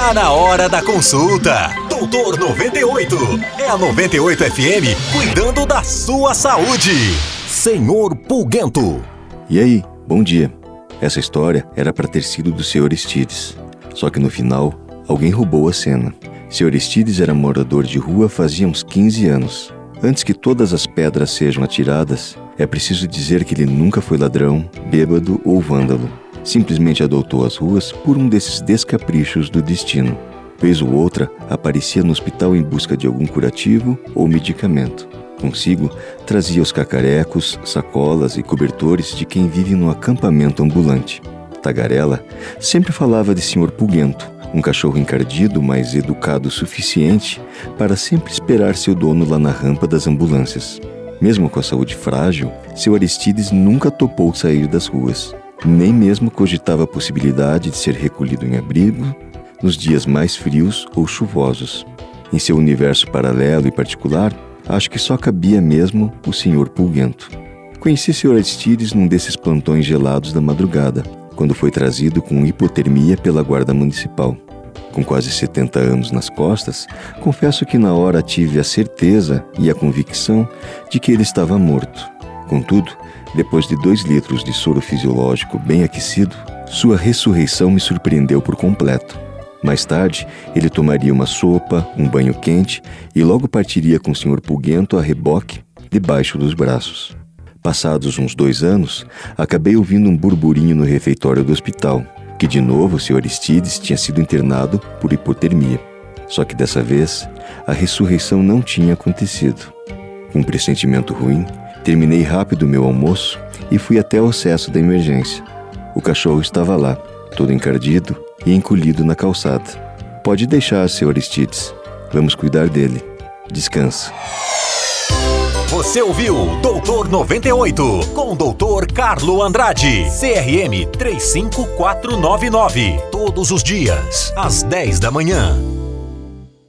Tá na hora da consulta. Doutor 98. É a 98 FM cuidando da sua saúde. Senhor Pulguento. E aí, bom dia. Essa história era para ter sido do Sr. Stides. Só que no final, alguém roubou a cena. Sr. Stides era morador de rua fazia uns 15 anos. Antes que todas as pedras sejam atiradas, é preciso dizer que ele nunca foi ladrão, bêbado ou vândalo. Simplesmente adotou as ruas por um desses descaprichos do destino. Vez ou outra, aparecia no hospital em busca de algum curativo ou medicamento. Consigo, trazia os cacarecos, sacolas e cobertores de quem vive no acampamento ambulante. Tagarela sempre falava de Sr. Pulguento, um cachorro encardido, mas educado o suficiente para sempre esperar seu dono lá na rampa das ambulâncias. Mesmo com a saúde frágil, seu Aristides nunca topou sair das ruas. Nem mesmo cogitava a possibilidade de ser recolhido em abrigo nos dias mais frios ou chuvosos. Em seu universo paralelo e particular, acho que só cabia mesmo o Sr. Pulguento. Conheci Sr. Aristides num desses plantões gelados da madrugada, quando foi trazido com hipotermia pela Guarda Municipal. Com quase 70 anos nas costas, confesso que na hora tive a certeza e a convicção de que ele estava morto. Contudo, depois de dois litros de soro fisiológico bem aquecido, sua ressurreição me surpreendeu por completo. Mais tarde, ele tomaria uma sopa, um banho quente e logo partiria com o Sr. Pulguento a reboque debaixo dos braços. Passados uns dois anos, acabei ouvindo um burburinho no refeitório do hospital, que de novo o Sr. Aristides tinha sido internado por hipotermia. Só que dessa vez, a ressurreição não tinha acontecido. Com um pressentimento ruim, terminei rápido meu almoço e fui até o acesso da emergência. O cachorro estava lá, todo encardido e encolhido na calçada. Pode deixar, Sr. Aristides. Vamos cuidar dele. Descansa. Você ouviu Doutor 98 com o Doutor Carlo Andrade, CRM 35499. Todos os dias, às 10 da manhã.